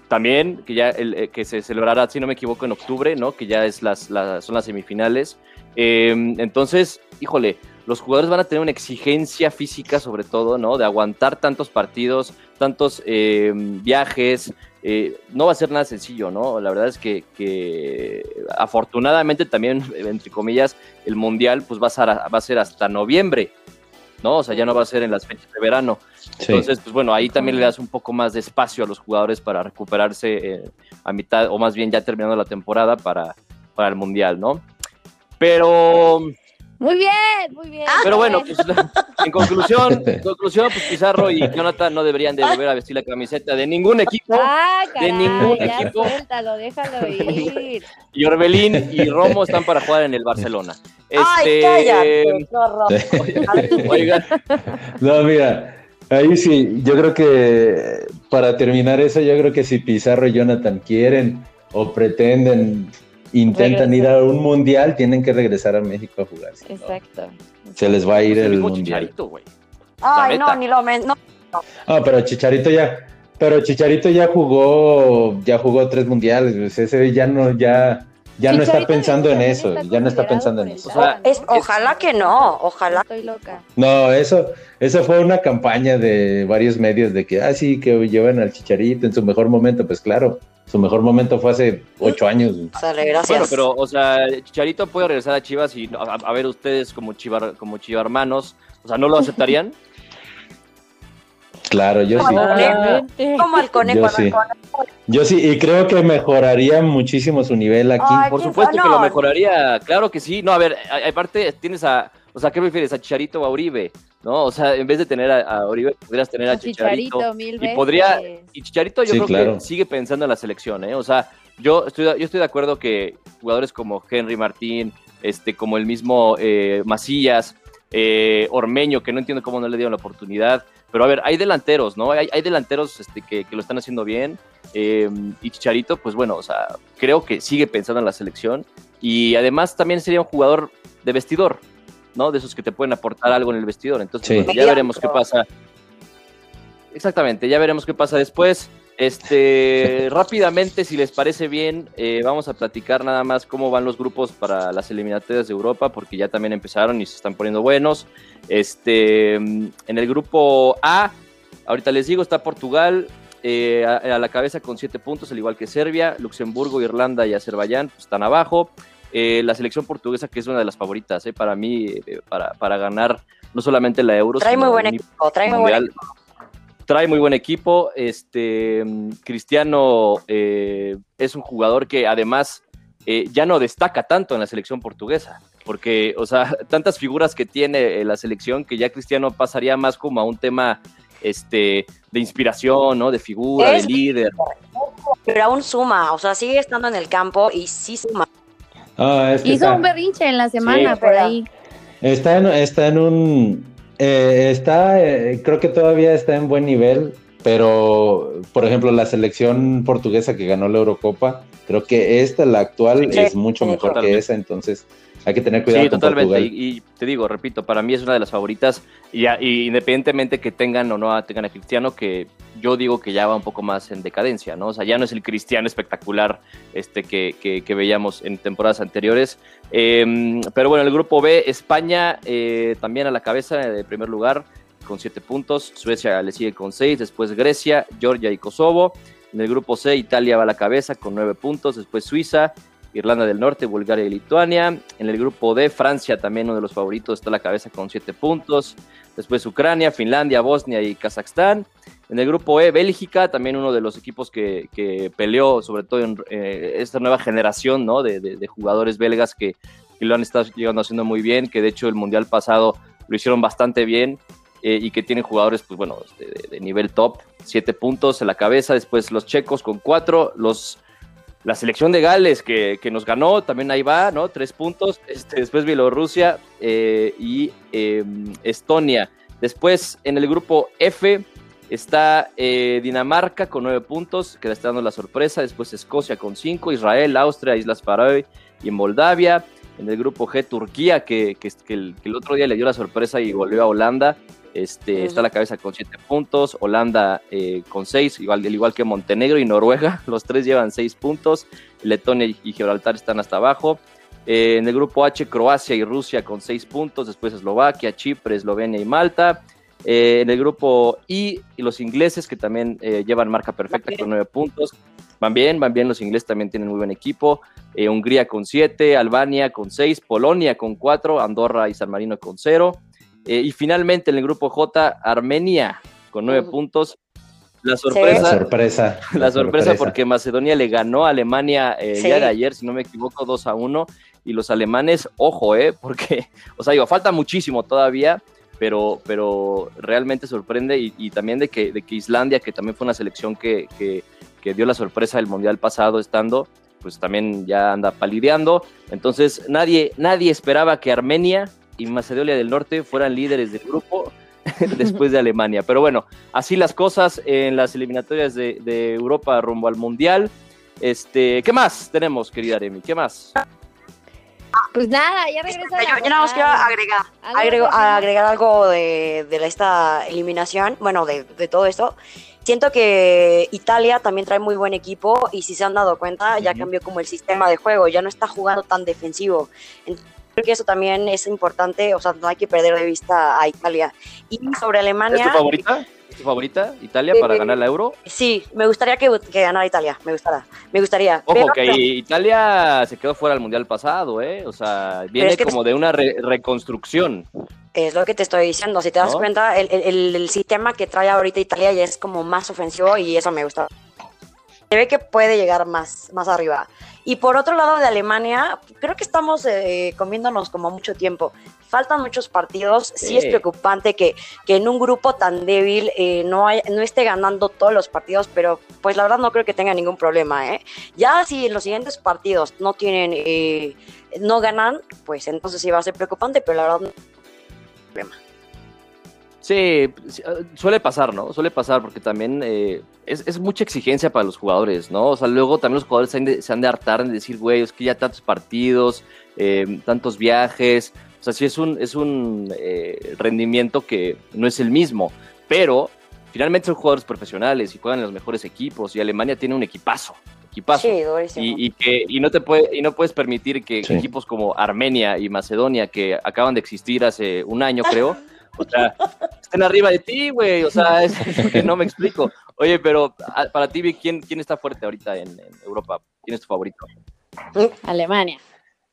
También, que ya el, eh, que se celebrará, si no me equivoco, en octubre, ¿no? Que ya es las, son las semifinales. Eh, entonces, híjole, los jugadores van a tener una exigencia física, sobre todo, ¿no? De aguantar tantos partidos, tantos eh, viajes. eh, no va a ser nada sencillo, ¿no? La verdad es que, que afortunadamente también, entre comillas, el Mundial pues va a, va a ser hasta noviembre, ¿no? O sea, ya no va a ser en las fechas de verano. Sí. Entonces, pues bueno, ahí también le das un poco más de espacio a los jugadores para recuperarse eh, a mitad, o más bien ya terminando la temporada para, para el Mundial, ¿no? Pero, Muy bien, muy bien. pero bueno, pues, en conclusión, (laughs) en conclusión, pues Pizarro y Jonathan no deberían de volver a vestir la camiseta de ningún equipo. Ah, caray, ningún ya equipo. suéltalo, déjalo ir. (laughs) Y Orbelín y Romo están para jugar en el Barcelona. Ay, Este, cállate. (laughs) Oigan, No, mira, ahí sí, yo creo que para terminar eso, yo creo que si Pizarro y Jonathan quieren o pretenden, intentan ir a un mundial, tienen que regresar a México a jugar. si no, Exacto. se les va a ir el mundial. Ay, no, ni lo men no. Ah, pero Chicharito ya, pero Chicharito ya jugó, ya jugó tres mundiales, pues, ese ya no, ya, ya no está pensando en eso, está ya no está pensando en eso. O sea, Tata, Es, ¿no? ojalá que no, ojalá. Estoy loca. No, eso, eso fue una campaña de varios medios de que, ah, sí, que llevan al Chicharito en su mejor momento, pues claro, Su mejor momento fue hace ocho años. Sale, gracias. Bueno, pero, o sea, Chicharito puede regresar a Chivas y a, a ver ustedes como Chivar, como chivarmanos, o sea, ¿no lo aceptarían? (laughs) Claro, yo sí. Como al conejo, Yo sí. conejo. Yo sí, y creo que mejoraría muchísimo su nivel aquí. Ay, Por ¿quién supuesto que lo mejoraría, claro que sí. No, a ver, aparte tienes a, o sea, ¿qué prefieres? ¿A Chicharito o a Uribe? ¿No? O sea, en vez de tener a, a Uribe, podrías tener a Chicharito. Chicharito mil Y veces. podría- Y Chicharito yo Sí, creo claro. que sigue pensando en la selección, ¿eh? O sea, yo estoy, yo estoy de acuerdo que jugadores como Henry Martín, este, como el mismo eh, Macías, eh, Ormeño, que no entiendo cómo no le dieron la oportunidad, pero a ver, hay delanteros, ¿no? Hay, hay delanteros este, que, que lo están haciendo bien, eh, y Chicharito, pues bueno, o sea, creo que sigue pensando en la selección, y además también sería un jugador de vestidor, ¿no? De esos que te pueden aportar algo en el vestidor, entonces Sí. bueno, ya veremos qué pasa. Exactamente, ya veremos qué pasa después. Este, (laughs) rápidamente, si les parece bien, eh, vamos a platicar nada más cómo van los grupos para las eliminatorias de Europa, porque ya también empezaron y se están poniendo buenos. Este, en el grupo A, ahorita les digo, está Portugal eh, a, a la cabeza con siete puntos, al igual que Serbia, Luxemburgo, Irlanda y Azerbaiyán pues, están abajo. Eh, la selección portuguesa, que es una de las favoritas eh, para mí, eh, para, para ganar no solamente la Euro, Trae sino muy buen equipo, trae muy buen mundial. Trae muy buen equipo. Este mm, Cristiano eh, es un jugador que además eh, ya no destaca tanto en la selección portuguesa. Porque, o sea, (laughs) tantas figuras que tiene eh, la selección que ya Cristiano pasaría más como a un tema este, de inspiración, ¿no? De figura, Es- de líder. Pero aún suma, o sea, sigue estando en el campo y sí suma. Ah, es que Hizo está, un berrinche en la semana Sí. por ahí. está en, está en un. eh, está, eh, creo que todavía está en buen nivel, pero por ejemplo, la selección portuguesa que ganó la Eurocopa, creo que esta, la actual, Sí, es mucho sí, mejor que esa, entonces hay que tener cuidado Sí, con totalmente. Portugal. Y, y te digo, repito, para mí es una de las favoritas. Y, independientemente que tengan o no tengan a Cristiano, que yo digo que ya va un poco más en decadencia, ¿no? O sea, ya no es el Cristiano espectacular este, que, que- que veíamos en temporadas anteriores. Eh, pero bueno, el grupo B, España eh, también a la cabeza de primer lugar con siete puntos. Suecia le sigue con seis. Después Grecia, Georgia y Kosovo. En el grupo C, Italia va a la cabeza con nueve puntos. Después Suiza, Irlanda del Norte, Bulgaria y Lituania. En el grupo D, Francia, también uno de los favoritos, está a la cabeza con siete puntos. Después Ucrania, Finlandia, Bosnia y Kazajstán. En el grupo E, Bélgica, también uno de los equipos que, que peleó, sobre todo en eh, esta nueva generación ¿no? de, de- jugadores belgas que, que lo han estado llegando haciendo muy bien, que de hecho el Mundial pasado lo hicieron bastante bien eh, y que tienen jugadores, pues bueno, de, de- de nivel top, siete puntos en la cabeza, después los checos con cuatro, los la selección de Gales que, que nos ganó, también ahí va, ¿no? Tres puntos. Este, después Bielorrusia eh, y eh, Estonia. Después en el grupo F está eh, Dinamarca con nueve puntos, que le está dando la sorpresa. Después Escocia con cinco, Israel, Austria, Islas Faroe y Moldavia. En el grupo G, Turquía, que, que, que el, que el otro día le dio la sorpresa y volvió a Holanda. Este. Está a la cabeza con siete puntos, Holanda eh, con seis, igual, al igual que Montenegro y Noruega, (laughs) los tres llevan seis puntos, Letonia y- Gibraltar están hasta abajo. Eh, en el grupo H, Croacia y Rusia con seis puntos, después Eslovaquia, Chipre, Eslovenia y Malta. Eh, en el grupo I, y los ingleses que también eh, llevan marca perfecta con nueve puntos. Van bien, van bien, los ingleses también tienen muy buen equipo. Eh, Hungría con siete, Albania con seis, Polonia con cuatro, Andorra y San Marino con cero. Eh, y finalmente en el grupo J, Armenia con nueve Ujú. puntos. (laughs) La La sorpresa, sorpresa. la sorpresa porque Macedonia le ganó a Alemania eh, Sí. día de ayer, si no me equivoco, 2 a 1. Y los alemanes, ojo, eh, (laughs) porque, o sea, digo, falta muchísimo todavía, pero, pero realmente sorprende. Y, y también de que, de que Islandia, que también fue una selección que, que, que dio la sorpresa del mundial pasado estando, pues también ya anda palideando. Entonces, nadie, nadie esperaba que Armenia y Macedonia del Norte fueran líderes del grupo (laughs) después de (laughs) Alemania. Pero bueno, así las cosas en las eliminatorias de, de Europa rumbo al Mundial. Este, ¿Qué más tenemos, querida Aremi? ¿Qué más? Pues nada, ya regresa. Yo, yo nada más quiero agregar, agrego- agregar algo de, de esta eliminación, bueno, de, de todo esto. Siento que Italia también trae muy buen equipo y si se han dado cuenta, ya Ujú. cambió como el sistema de juego, ya no está jugando tan defensivo. Entonces, creo que eso también es importante, o sea, no hay que perder de vista a Italia. Y sobre ¿Es Alemania, tu favorita? tu favorita, Italia, para ganar la Euro? Sí, me gustaría que, que ganara Italia, me gustaría, me gustaría. Ojo, pero- que Italia se quedó fuera del Mundial pasado, ¿eh? O sea, viene es que- como de una re- reconstrucción. Es lo que te estoy diciendo. Si te das ¿No? cuenta, el, el- el- sistema que trae ahorita Italia ya es como más ofensivo y eso me gusta. Se ve que puede llegar más, más arriba. Y por otro lado de Alemania, creo que estamos eh, comiéndonos como mucho tiempo. Faltan muchos partidos. Sí, es Sí. preocupante que, que en un grupo tan débil eh, no, hay- no esté ganando todos los partidos, pero pues la verdad no creo que tenga ningún problema. ¿eh? Ya si en los siguientes partidos no tienen, eh, no ganan, pues entonces sí va a ser preocupante, pero la verdad Sí, eh, suele pasar, ¿no? Suele pasar porque también eh, es, mucha exigencia para los jugadores, ¿no? O sea, luego también los jugadores se han de, se de hartar en decir, güey, es que ya tantos partidos, eh, tantos viajes. O sea, sí es un, es un eh, rendimiento que no es el mismo, pero finalmente son jugadores profesionales y juegan en los mejores equipos y Alemania tiene un equipazo, equipazo. Sí. Y, y que y no te puede y no puedes permitir que Sí. equipos como Armenia y Macedonia que acaban de existir hace un año creo (laughs) o sea estén arriba de ti güey o sea es, es que no me explico oye pero a- para ti Vic, quién quién está fuerte ahorita en, en Europa quién es tu favorito Alemania.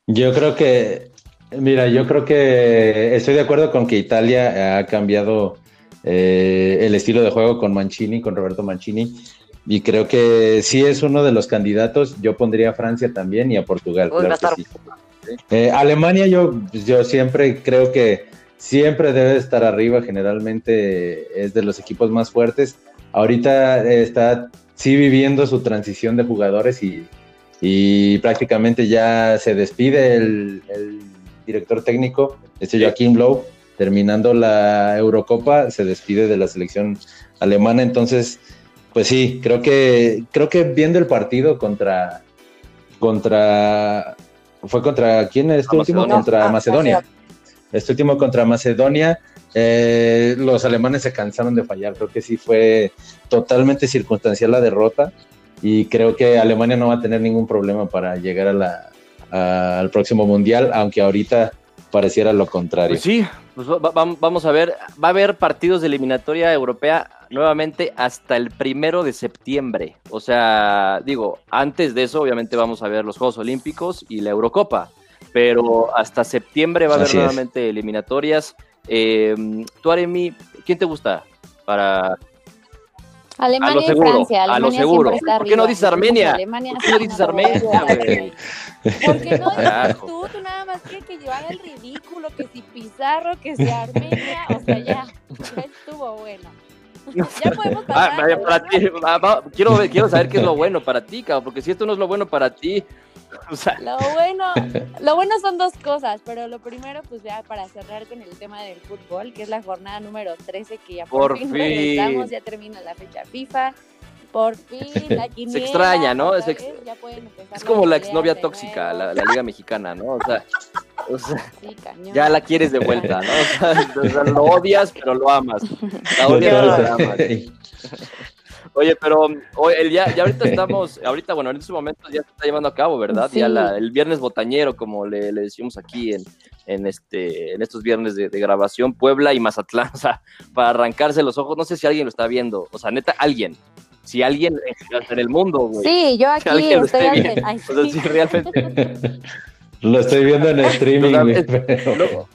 Yo creo que, mira, yo creo que estoy de acuerdo con que Italia ha cambiado eh, el estilo de juego con Mancini, con Roberto Mancini, y creo que sí es uno de los candidatos. Yo pondría a Francia también y a Portugal. Uy, va a claro que estar- sí. Eh, Alemania, yo, yo siempre creo que siempre debe estar arriba, generalmente es de los equipos más fuertes. Ahorita eh, está sí viviendo su transición de jugadores y, y prácticamente ya se despide el, el director técnico, este Joaquín Blow, terminando la Eurocopa, se despide de la selección alemana, entonces, pues sí, creo que, creo que viendo el partido contra, contra, fue contra, ¿quién es este último? Macedonia. Contra Ah, Macedonia. Este último contra Macedonia, eh, los alemanes se cansaron de fallar, creo que sí fue totalmente circunstancial la derrota y creo que Alemania no va a tener ningún problema para llegar a la, a- al próximo mundial, aunque ahorita pareciera lo contrario. pues sí pues va- va- vamos a ver va a haber partidos de eliminatoria europea nuevamente hasta el primero de septiembre o sea digo antes de eso obviamente vamos a ver los Juegos Olímpicos y la Eurocopa pero hasta septiembre va a haber Así es. nuevamente eliminatorias. Eh, tú, Aremi, ¿quién te gusta? Para Alemania y seguro, Francia. a lo Alemania seguro. está ¿Por qué no dices Armenia? Alemania ¿Por qué no dices (laughs) Armenia, güey? ¿Por qué no dices tú? Tú nada más quieres que yo haga el ridículo, que si Pizarro, que si Armenia, o sea, ya, ya estuvo bueno. (laughs) Ya podemos Ah, pasar. vaya, para ti, ah, va, quiero, quiero saber qué es lo bueno para ti, cabrón, porque si esto no es lo bueno para ti, (laughs) o sea, Lo bueno, lo bueno son dos cosas, pero lo primero, pues ya para cerrar con el tema del fútbol, que es la jornada número 13, que ya por, Por fin, fin. regresamos, ya termina la fecha FIFA. Por (laughs) fin, la quiniela, extraña, ¿no? Es ex- es como la exnovia tóxica, la, la liga mexicana, ¿no? O sea, o sea, Sí, cañón. ya la quieres de vuelta, ¿no? O sea, lo odias, pero lo amas. La odias, pero la amas. Oye, pero el ya, ya ahorita estamos, ahorita, bueno, en estos momentos ya se está llevando a cabo, ¿verdad? Ya la- el viernes botañero, como le, le decimos aquí en, en, este, en estos viernes de, de grabación, Puebla y Mazatlán, (laughs) o sea, para arrancarse los ojos, no sé si alguien lo está viendo, o sea, neta, alguien, si alguien en, en el mundo, güey, Sí, yo aquí alguien lo estoy esté ante- viendo, ay, o sea, sí. si realmente, (laughs) Lo estoy viendo en streaming, güey, sabes. pero- Luego-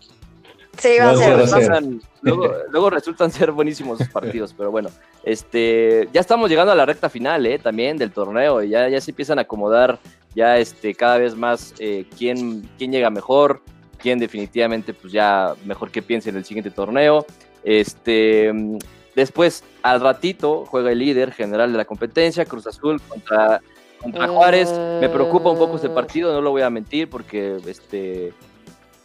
Sí, va a No, ser. a luego, luego resultan ser buenísimos sus partidos, pero bueno, este, ya estamos llegando a la recta final, ¿eh? También del torneo, y ya, ya se empiezan a acomodar ya este, cada vez más eh, quién, quién llega mejor, quién definitivamente pues ya mejor que piense en el siguiente torneo. Este, después, al ratito, juega el líder general de la competencia, Cruz Azul contra, contra Juárez. Me preocupa un poco este partido, no lo voy a mentir, porque este...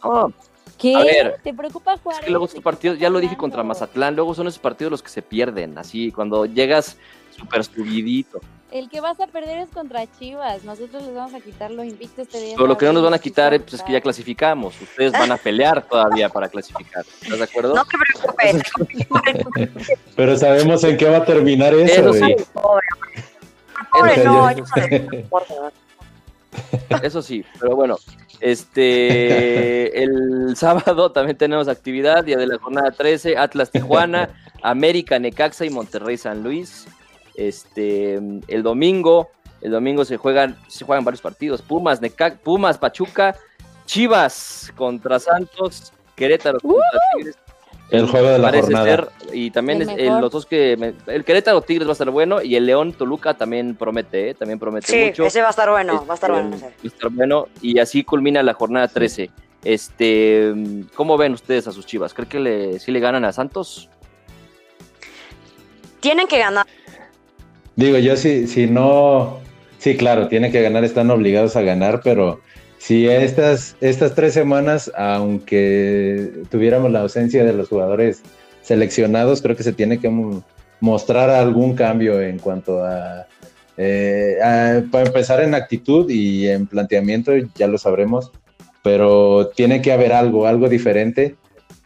no, ¿Qué? A ver, ¿Te preocupa es Juárez? que luego ¿De estos partidos, ya lo dije contra? Mazatlán, luego son esos partidos los que se pierden, así, cuando llegas súper subidito. El que vas a perder es contra Chivas. Nosotros les vamos a quitar los invictos este día. Pero lo que no nos van a quitar pues, es que ya clasificamos. Ustedes van a pelear todavía para clasificar. ¿Estás de acuerdo? No te preocupes. pero sabemos en qué va a terminar eso, Eso sí. Pobre, no, yo-. Eso sí, pero bueno, este el sábado también tenemos actividad, día de la jornada 13, Atlas Tijuana, América Necaxa y Monterrey San Luis. Este el domingo, el domingo se juegan se juegan varios partidos, Pumas Necax, Pumas Pachuca, Chivas contra Santos, Querétaro contra Tigres. El juego de la Parece jornada. ser, y también El es, mejor. el- los dos que me- el Querétaro Tigres va a estar bueno y el León Toluca también promete, ¿eh? también promete Sí, mucho. ese va a estar bueno, Este, va a estar bueno. ese. va a estar bueno. Y así culmina la jornada 13. Este, ¿cómo ven ustedes a sus chivas? ¿Creen que le, sí le ganan a Santos? Tienen que ganar. Digo, yo si, si no, sí, claro, tienen que ganar, están obligados a ganar, pero si estas, estas tres semanas, aunque tuviéramos la ausencia de los jugadores seleccionados, creo que se tiene que mo- mostrar algún cambio en cuanto a, eh, a- para empezar en actitud y en planteamiento, ya lo sabremos, pero tiene que haber algo, algo diferente.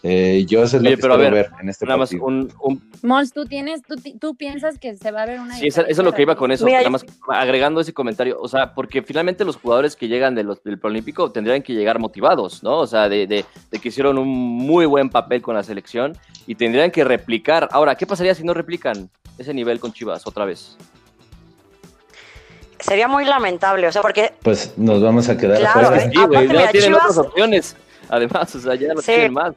Eh, yo eso es lo Oye, que pero a espero ver, ver en este Nada más partido. un, un- Mols, tú tienes, tú, ti- tú piensas que se va a ver una sí, eso, eso es lo que iba con eso, Mira, nada más agregando ese comentario, o sea, porque finalmente los jugadores que llegan de los, del Olímpico tendrían que llegar motivados, ¿no? O sea, de, de- de que hicieron un muy buen papel con la selección y tendrían que replicar. Ahora, ¿qué pasaría si no replican ese nivel con Chivas otra vez? Sería muy lamentable, o sea, porque Pues nos vamos a quedar Claro, afuera. Sí, güey, mira, tienen Chivas- otras opciones. Además, o sea, ya no Sí. tienen más.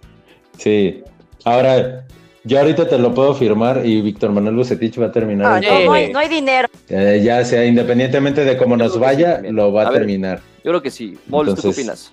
Sí. Ahora, yo ahorita te lo puedo firmar y Víctor Manuel Bucetich va a terminar. ah, el no, no, hay, torneo. no hay dinero. Eh, ya sea independientemente de cómo Yo nos sí vaya, lo va a, A ver. terminar. Yo creo que sí. Mols, ¿tú qué opinas?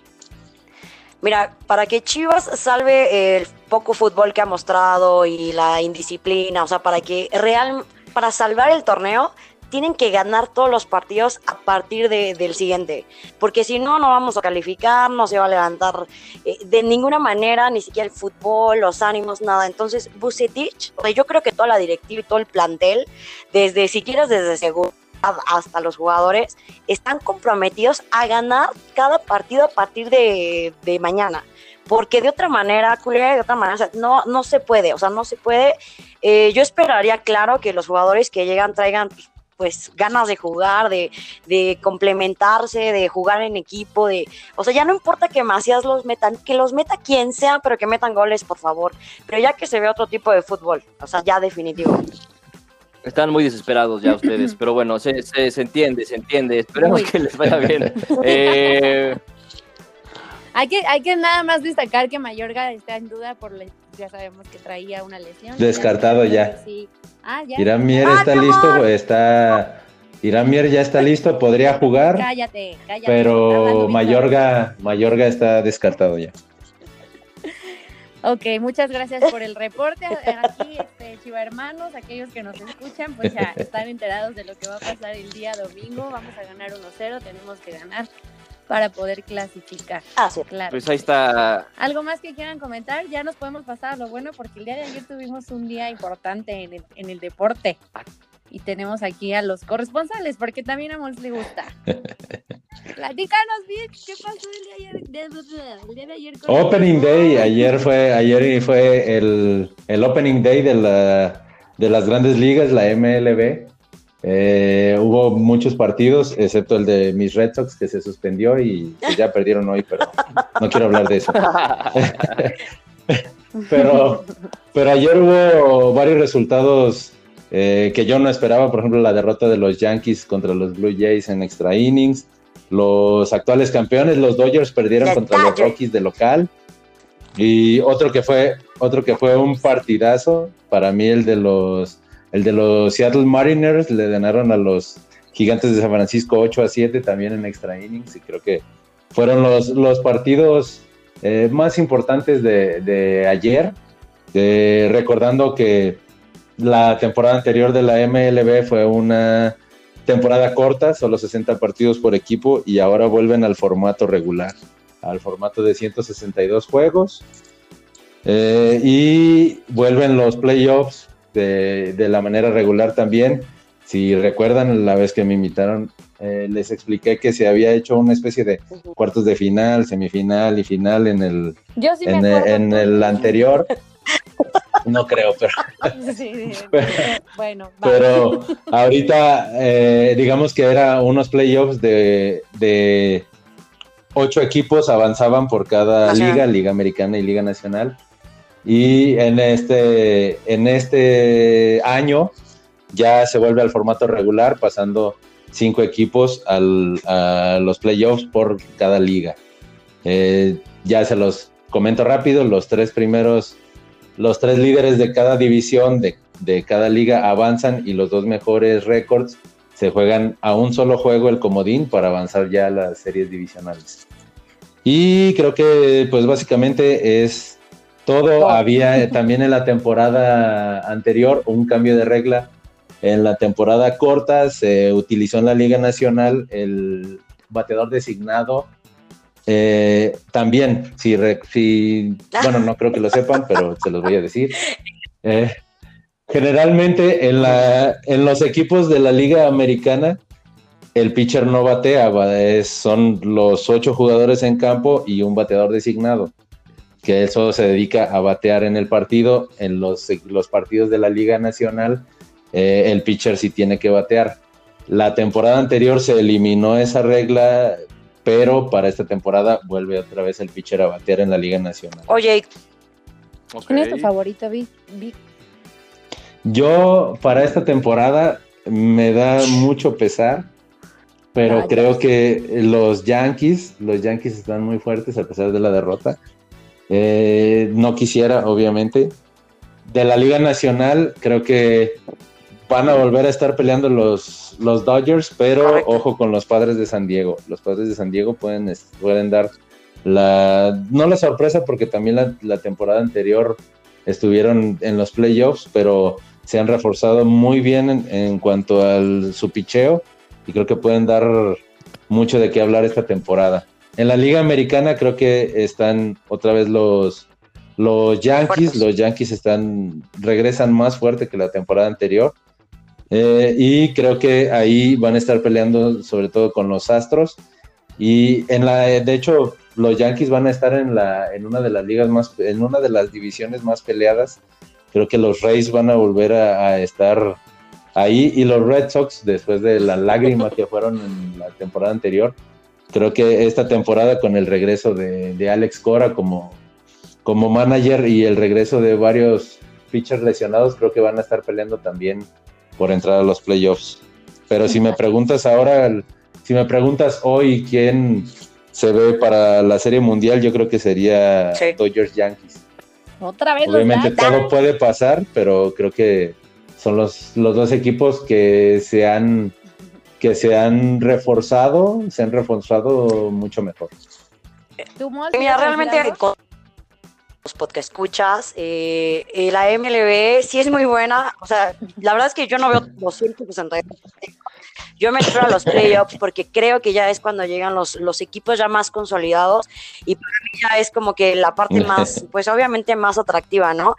Mira, para que Chivas salve el poco fútbol que ha mostrado y la indisciplina, o sea, para que real, para salvar el torneo, tienen que ganar todos los partidos a partir de- del siguiente, porque si no, no vamos a calificar, no se va a levantar eh, de ninguna manera, ni siquiera el fútbol, los ánimos, nada. Entonces, Bucetich, yo creo que toda la directiva y todo el plantel, desde si quieres desde seguridad hasta los jugadores, están comprometidos a ganar cada partido a partir de, de mañana. Porque de otra manera, culera, de otra manera, no, no se puede, o sea, no se puede. Eh, yo esperaría, claro, que los jugadores que llegan traigan pues, ganas de jugar, de, de complementarse, de jugar en equipo, de, o sea, ya no importa que Macías los metan, que los meta quien sea, pero que metan goles, por favor. Pero ya que se ve otro tipo de fútbol, o sea, ya definitivo. Están muy desesperados ya ustedes, (clears throat) pero bueno, se, se, se entiende, se entiende. Esperemos que les vaya bien. (laughs) Eh, Hay que, hay que nada más destacar que Mayorga está en duda por la- ya sabemos que traía una lesión. Descartado ya. Sí. Ah, ya. Irán Mier ¡Ah, está listo, está. Irán Mier ya está listo, podría jugar, Cállate, cállate. Pero. Mayorga, Mayorga está descartado ya. Ok, muchas gracias por el reporte. Aquí, este, Chiva Hermanos, aquellos que nos escuchan, pues ya (laughs) están enterados de lo que va a pasar el día domingo. Vamos a ganar 1-0, tenemos que ganar para poder clasificar. Ah, sí. Claro. pues ahí está. ¿Algo más que quieran comentar? Ya nos podemos pasar a lo bueno porque el día de ayer tuvimos un día importante en el, en el deporte. Y tenemos aquí a los corresponsales porque también a Mons le gusta. (laughs) Platícanos, Vic, ¿qué pasó el día de ayer? de- El día de ayer con Opening? Day, ayer fue, ayer fue el, el Opening Day de, la, de las grandes ligas, la MLB. Eh, hubo muchos partidos, excepto el de mis Red Sox, que se suspendió y pues, ya perdieron hoy, pero no quiero hablar de eso. (laughs) Pero, pero ayer hubo varios resultados eh, que yo no esperaba, por ejemplo, la derrota de los Yankees contra los Blue Jays en extra innings. Los actuales campeones, los Dodgers, perdieron The contra los. Rockies de local. Y otro que fue, otro que fue un partidazo, para mí el de los, el de los Seattle Mariners, le ganaron a los Gigantes de San Francisco 8 a 7 también en extra innings. Y creo que fueron los, los partidos eh, más importantes de, de ayer. Eh, recordando que la temporada anterior de la MLB fue una temporada corta, solo 60 partidos por equipo, y ahora vuelven al formato regular, al formato de 162 juegos. Eh, y vuelven los playoffs de, de la manera regular también. Si recuerdan, la vez que me invitaron, eh, les expliqué que se había hecho una especie de cuartos de final, semifinal y final en el, Yo sí me en, acuerdo. en el anterior. no creo, pero. (laughs) Sí, Pero- bueno. Pero ahorita, eh, digamos que era unos playoffs de, de ocho equipos avanzaban por cada liga, Liga Americana y Liga Nacional. Y en este, en este año ya se vuelve al formato regular, pasando cinco equipos a los playoffs por cada liga. Eh, ya se los comento rápido, los tres primeros, los tres líderes de cada división de, de cada liga avanzan y los dos mejores récords se juegan a un solo juego el comodín para avanzar ya a las series divisionales. Y creo que pues básicamente es todo. Había también en la temporada anterior un cambio de regla. En la temporada corta se utilizó en la Liga Nacional el bateador designado. Eh, también, si, bueno, no creo que lo sepan, pero se los voy a decir. Eh, generalmente en, la, en los equipos de la Liga Americana, el pitcher no batea, son los ocho jugadores en campo y un bateador designado, que eso se dedica a batear en el partido. En los, los partidos de la Liga Nacional, eh, el pitcher sí tiene que batear. La temporada anterior se eliminó esa regla, pero para esta temporada vuelve otra vez el pitcher a batear en la Liga Nacional. Oye, ¿Quién es tu favorito, Vic? Yo para esta temporada me da mucho pesar, pero creo que los Yankees, los Yankees están muy fuertes a pesar de la derrota. Eh, no quisiera, obviamente. De la Liga Nacional, creo que van a volver a estar peleando los, los Dodgers, pero Correcto. ojo con los padres de San Diego. Los padres de San Diego pueden, pueden dar la, no la sorpresa, porque también la, la temporada anterior estuvieron en los playoffs, pero se han reforzado muy bien en, en cuanto al su picheo y creo que pueden dar mucho de qué hablar esta temporada. En la Liga Americana creo que están otra vez los, los Yankees, los Yankees están regresan más fuerte que la temporada anterior. Eh, y creo que ahí van a estar peleando sobre todo con los Astros. Y en la de hecho los Yankees van a estar en la en una de las ligas más en una de las divisiones más peleadas. Creo que los Rays van a volver a, a estar ahí. Y los Red Sox después de la lágrima que fueron en la temporada anterior creo que esta temporada con el regreso de, de Alex Cora como como manager y el regreso de varios pitchers lesionados creo que van a estar peleando también por entrar a los playoffs pero si me preguntas ahora si me preguntas hoy quién se ve para la Serie Mundial, yo creo que sería Sí. Dodgers Yankees. Otra vez Obviamente los todo puede pasar, pero creo que son los, los dos equipos que se han que se han reforzado, se han reforzado mucho mejor. ¿Tú, Mol, Mira, realmente los podcast escuchas, eh, eh, la MLB sí es muy buena, o sea, la verdad es que yo no veo 262 yo me espero a los playoffs porque creo que ya es cuando llegan los, los equipos ya más consolidados y para mí ya es como que la parte (laughs) más, pues obviamente más atractiva, ¿no?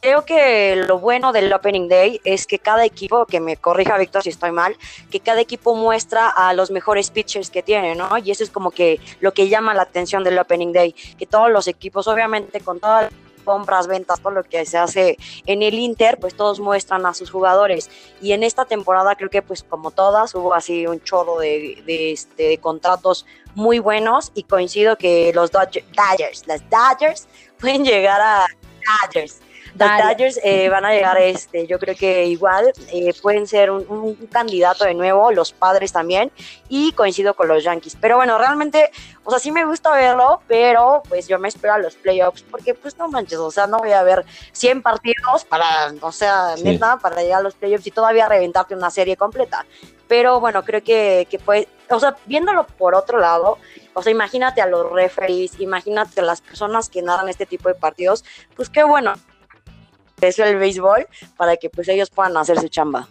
Creo que lo bueno del Opening Day es que cada equipo, que me corrija Víctor si estoy mal, que cada equipo muestra a los mejores pitchers que tiene, ¿no? Y eso es como que lo que llama la atención del Opening Day, que todos los equipos, obviamente con todas las compras, ventas, todo lo que se hace en el Inter, pues todos muestran a sus jugadores. Y en esta temporada creo que pues como todas hubo así un chorro de, este, de contratos muy buenos y coincido que los Dodger- Dodgers, las Dodgers (laughs) pueden llegar a Dodgers. Los. Dodgers eh, van a llegar, este, yo creo que igual eh, pueden ser un, un candidato de nuevo, los padres también, y coincido con los Yankees. Pero bueno, realmente, o sea, sí me gusta verlo, pero pues yo me espero a los playoffs, porque pues no manches, o sea, no voy a ver 100 partidos para, o sea, Sí. neta, para llegar a los playoffs y todavía reventarte una serie completa. Pero bueno, creo que, que fue, o sea, viéndolo por otro lado, o sea, imagínate a los referees, imagínate a las personas que narran este tipo de partidos, pues qué bueno eso el béisbol para que pues ellos puedan hacer su chamba.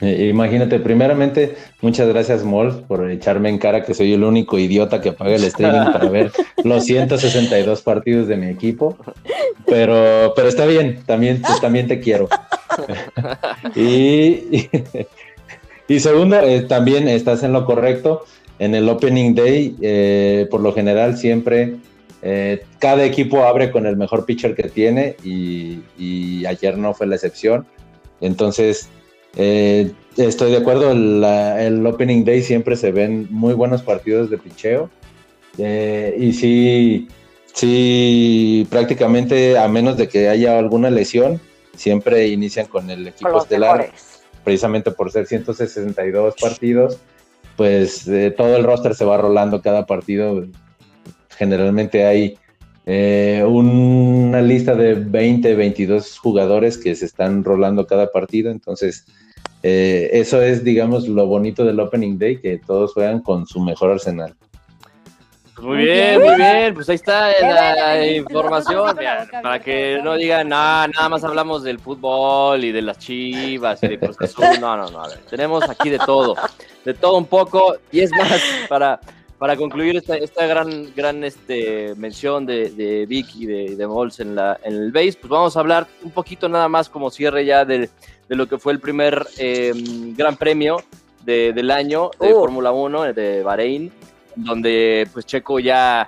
Eh, imagínate, primeramente, muchas gracias, Mol, por echarme en cara que soy el único idiota que paga el streaming para ver (laughs) los 162 partidos de mi equipo. Pero, pero está bien, también, pues, también te quiero. (laughs) y, y, segunda, eh, también estás en lo correcto. En el Opening Day, eh, por lo general, siempre eh, cada equipo abre con el mejor pitcher que tiene y, ayer no fue la excepción. Entonces, eh, estoy de acuerdo, el Opening Day siempre se ven muy buenos partidos de picheo. Eh, y sí, sí, prácticamente a menos de que haya alguna lesión, siempre inician con el equipo estelar, precisamente por ser 162 partidos, pues todo el roster se va rolando cada partido generalmente hay eh, una lista de 20, 22 jugadores que se están rolando cada partido, entonces eh, eso es, digamos, lo bonito del Opening Day, que todos juegan con su mejor arsenal. Pues muy bien, muy bien, pues ahí está la información, para que no digan nada, nada más hablamos del fútbol y de las chivas y de Cruz no, no, no, tenemos aquí de todo, de todo un poco, y es más, para para concluir esta, esta gran, gran este, mención de, de Vic y de, de Mols en, la, en el base, pues vamos a hablar un poquito nada más como cierre ya de, de lo que fue el primer em, gran premio de, del año de uh. Fórmula 1 de Bahrein, donde pues Checo ya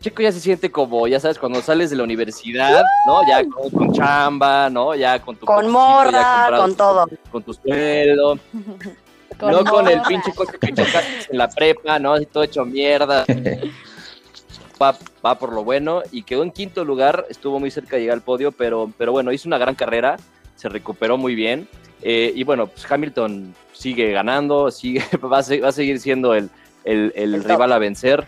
Checo ya se siente como, ya sabes, cuando sales de la universidad, ¿no? Ya con, chamba, ¿no? Ya con tu... Con morra, con todo. Con tu sueldo. (laughs) no con el pinche coche que chocaste en la prepa, ¿no? Así todo hecho mierda. Va, va, por lo bueno y quedó en quinto lugar, estuvo muy cerca de llegar al podio, pero, pero bueno, hizo una gran carrera, se recuperó muy bien. Eh, y bueno, pues Hamilton sigue ganando, sigue, (laughs) va, a, va a seguir siendo el, el, el, rival a vencer.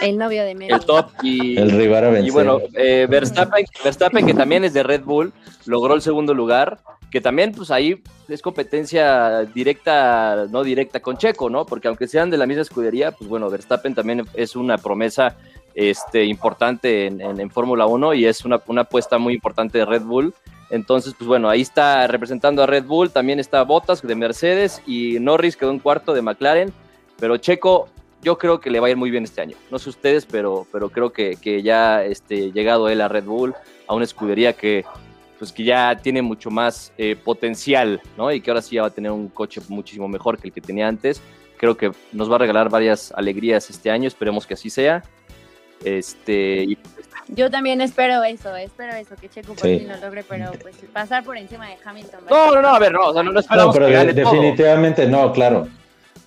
El novio de Mary. El top y el rival a vencer. Y bueno, eh, Verstappen, Verstappen, que también es de Red Bull, logró el segundo lugar que también pues ahí es competencia directa, no directa con Checo, ¿no? Porque aunque sean de la misma escudería, pues bueno, Verstappen también es una promesa este, importante en, en, Fórmula 1 y es una, una apuesta muy importante de Red Bull. Entonces, pues bueno, ahí está representando a Red Bull, también está Bottas de Mercedes y Norris quedó un cuarto de McLaren, pero Checo yo creo que le va a ir muy bien este año. No sé ustedes, pero, pero creo que, que ya este, llegado él a Red Bull, a una escudería que pues que ya tiene mucho más eh, potencial, ¿no? Y que ahora sí ya va a tener un coche muchísimo mejor que el que tenía antes. Creo que nos va a regalar varias alegrías este año, esperemos que así sea. Este, Yo también espero eso, espero eso, que Checo por fin lo logre, pero pues pasar por encima de Hamilton. No, no, no, a ver, no, o sea, no, no esperamos no, pero definitivamente no, claro.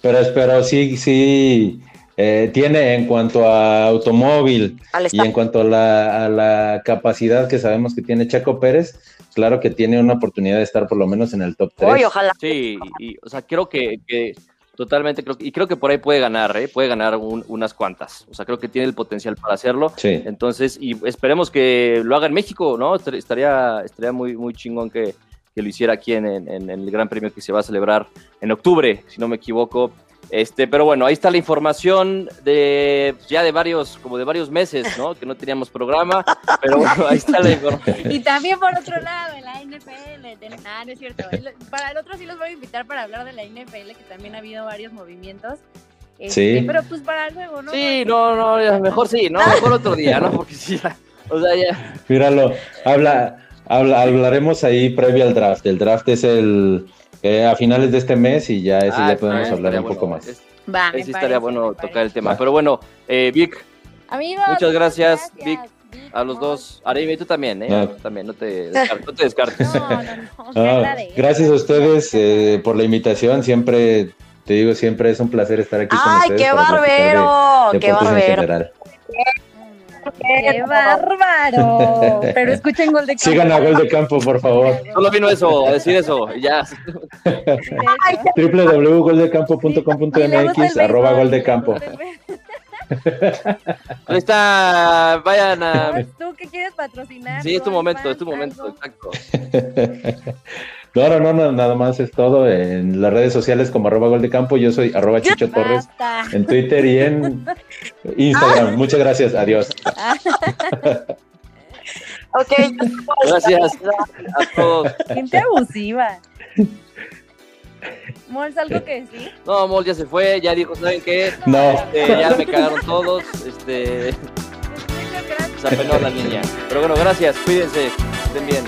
Pero espero sí, sí, eh, tiene en cuanto a automóvil y en cuanto a la, capacidad que sabemos que tiene Chaco Pérez, claro que tiene una oportunidad de estar por lo menos en el top 3. ojalá. Sí, y, o sea, creo que, totalmente, creo, y creo que por ahí puede ganar, ¿eh? puede ganar unas cuantas. O sea, creo que tiene el potencial para hacerlo. Sí. Entonces, y esperemos que lo haga en México, ¿no? Estaría, estaría muy, muy chingón que, lo hiciera aquí en, en, el Gran Premio que se va a celebrar en octubre, si no me equivoco. Este, pero bueno, ahí está la información de ya de varios, como de varios meses, ¿no? Que no teníamos programa, pero bueno, ahí está la información. Y también por otro lado, en la NFL, ah, no es cierto. Para el otro sí los voy a invitar para hablar de la NFL, que también ha habido varios movimientos. Este, sí. Pero pues para luego, ¿no? Sí, no, no, mejor sí, no, mejor otro día, ¿no? Porque sí, o sea, ya. Míralo, habla, habla, hablaremos ahí previo al draft. El draft es el a finales de este mes y ya ese ya ah, podemos hablar un poco más. Va, sí estaría bueno tocar el tema. Pero bueno, eh, Vic, muchas gracias, Vic. A los dos. Arimi, tú también, ¿eh? Ah. también, no te, descartes. No te descartes. Ah, gracias a ustedes eh, por la invitación. Siempre, te digo, siempre es un placer estar aquí con ustedes. ¡Ay, qué barbero! ¡Qué barbero! ¡Qué bárbaro! Pero escuchen Gol de Campo. Sigan a Gol de Campo, por favor. Solo vino eso, a decir eso, ya. www.goldecampo.com.mx arroba Gol de Campo. Ahí está, vayan a... ¿Tú qué quieres patrocinar? Sí, es tu momento, es tu momento, exacto. (laughs) No, no, no, nada más es todo. En las redes sociales como arroba gol de campo, yo soy arroba Chicho Torres en Twitter y en Instagram. Muchas gracias, adiós. (laughs) ok, gracias a todos. Gente abusiva. Mols, ¿algo que decir? No, Mols ya se fue, ya dijo, ¿saben qué? No. Este, ya me cagaron todos. Este. Se apenó la niña. Pero bueno, gracias, cuídense, estén bien.